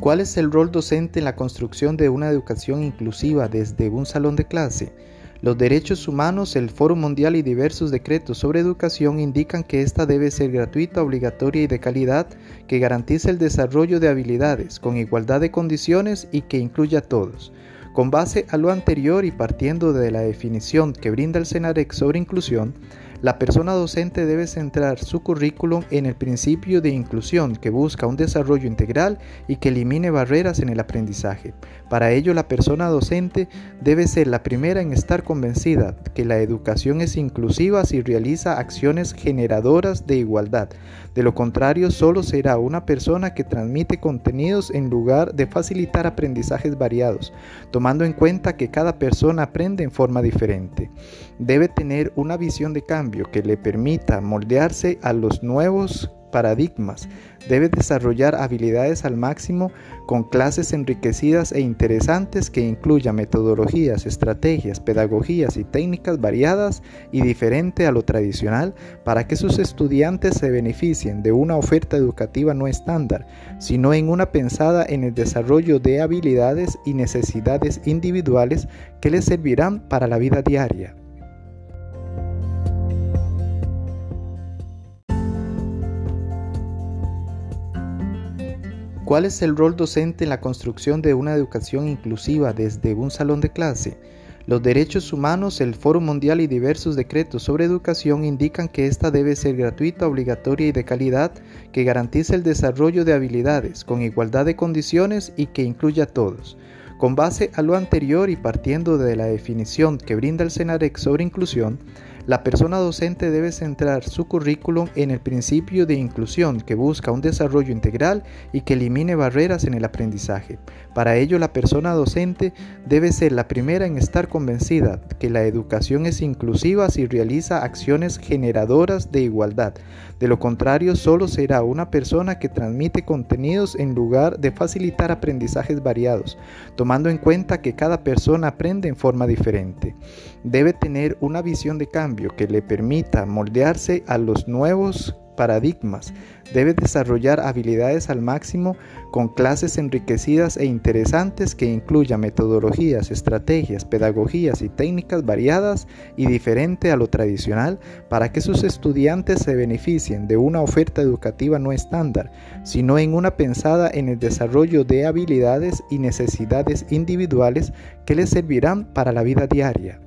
¿Cuál es el rol docente en la construcción de una educación inclusiva desde un salón de clase? Los derechos humanos, el Foro Mundial y diversos decretos sobre educación indican que esta debe ser gratuita, obligatoria y de calidad, que garantice el desarrollo de habilidades con igualdad de condiciones y que incluya a todos. Con base a lo anterior y partiendo de la definición que brinda el CENAREC sobre inclusión, la persona docente debe centrar su currículum en el principio de inclusión que busca un desarrollo integral y que elimine barreras en el aprendizaje. Para ello, la persona docente debe ser la primera en estar convencida que la educación es inclusiva si realiza acciones generadoras de igualdad. De lo contrario, solo será una persona que transmite contenidos en lugar de facilitar aprendizajes variados, tomando en cuenta que cada persona aprende en forma diferente. Debe tener una visión de cambio que le permita moldearse a los nuevos paradigmas. Debe desarrollar habilidades al máximo con clases enriquecidas e interesantes que incluyan metodologías, estrategias, pedagogías y técnicas variadas y diferente a lo tradicional para que sus estudiantes se beneficien de una oferta educativa no estándar, sino en una pensada en el desarrollo de habilidades y necesidades individuales que les servirán para la vida diaria. ¿Cuál es el rol docente en la construcción de una educación inclusiva desde un salón de clase? Los derechos humanos, el Foro Mundial y diversos decretos sobre educación indican que esta debe ser gratuita, obligatoria y de calidad, que garantice el desarrollo de habilidades con igualdad de condiciones y que incluya a todos. Con base a lo anterior y partiendo de la definición que brinda el CENAREC sobre inclusión, la persona docente debe centrar su currículum en el principio de inclusión que busca un desarrollo integral y que elimine barreras en el aprendizaje. Para ello, la persona docente debe ser la primera en estar convencida que la educación es inclusiva si realiza acciones generadoras de igualdad. De lo contrario, solo será una persona que transmite contenidos en lugar de facilitar aprendizajes variados, tomando en cuenta que cada persona aprende en forma diferente. Debe tener una visión de que le permita moldearse a los nuevos paradigmas. Debe desarrollar habilidades al máximo con clases enriquecidas e interesantes que incluyan metodologías, estrategias, pedagogías y técnicas variadas y diferente a lo tradicional para que sus estudiantes se beneficien de una oferta educativa no estándar, sino en una pensada en el desarrollo de habilidades y necesidades individuales que les servirán para la vida diaria.